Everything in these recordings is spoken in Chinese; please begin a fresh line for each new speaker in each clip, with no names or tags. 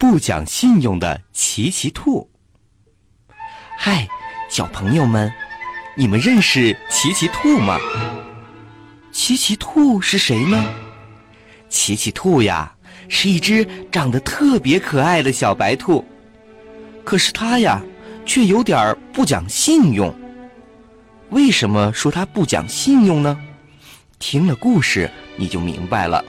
不讲信用的奇奇兔。嗨，小朋友们，你们认识奇奇兔吗？奇奇兔是谁呢？奇奇兔呀，是一只长得特别可爱的小白兔。可是它呀，却有点不讲信用。为什么说它不讲信用呢？听了故事你就明白了。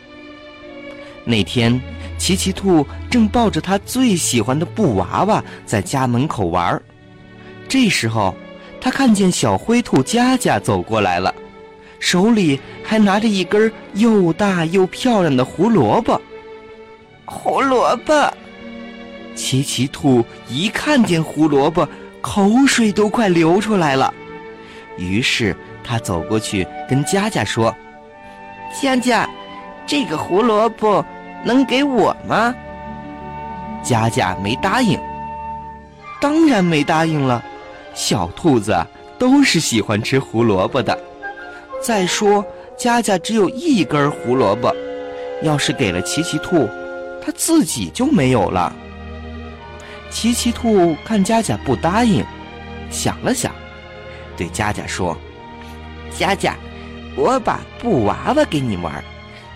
那天，奇奇兔正抱着他最喜欢的布娃娃在家门口玩儿。这时候，他看见小灰兔佳佳走过来了，手里还拿着一根又大又漂亮的胡萝卜。
胡萝卜，
奇奇兔一看见胡萝卜，口水都快流出来了。于是他走过去跟佳佳说：“
佳佳。”这个胡萝卜能给我吗？
佳佳没答应。当然没答应了，小兔子都是喜欢吃胡萝卜的。再说，佳佳只有一根胡萝卜，要是给了奇奇兔，它自己就没有了。奇奇兔看佳佳不答应，想了想，对佳佳说：“
佳佳，我把布娃娃给你玩。”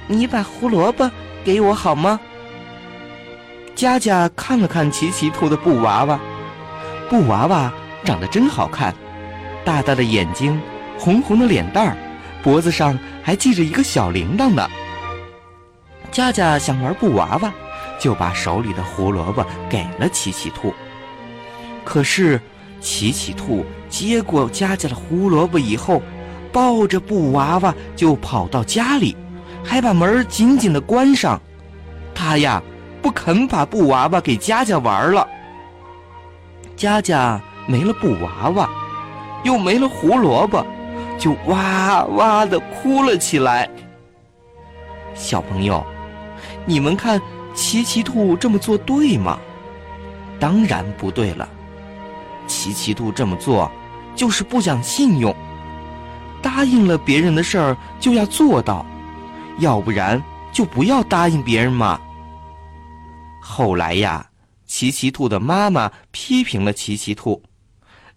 你把胡萝卜给我好吗？
佳佳看了看奇奇兔的布娃娃，布娃娃长得真好看，大大的眼睛，红红的脸蛋儿，脖子上还系着一个小铃铛呢。佳佳想玩布娃娃，就把手里的胡萝卜给了奇奇兔。可是，奇奇兔接过佳佳的胡萝卜以后，抱着布娃娃就跑到家里。还把门紧紧的关上，他呀不肯把布娃娃给佳佳玩了。佳佳没了布娃娃，又没了胡萝卜，就哇哇的哭了起来。小朋友，你们看奇奇兔这么做对吗？当然不对了，奇奇兔这么做就是不讲信用，答应了别人的事儿就要做到。要不然就不要答应别人嘛。后来呀，奇奇兔的妈妈批评了奇奇兔，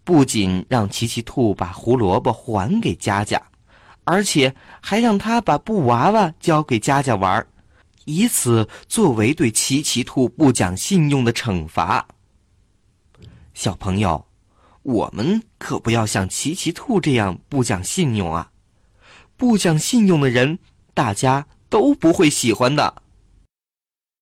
不仅让奇奇兔把胡萝卜还给佳佳，而且还让他把布娃娃交给佳佳玩，以此作为对奇奇兔不讲信用的惩罚。小朋友，我们可不要像奇奇兔这样不讲信用啊！不讲信用的人。大家都不会喜欢的。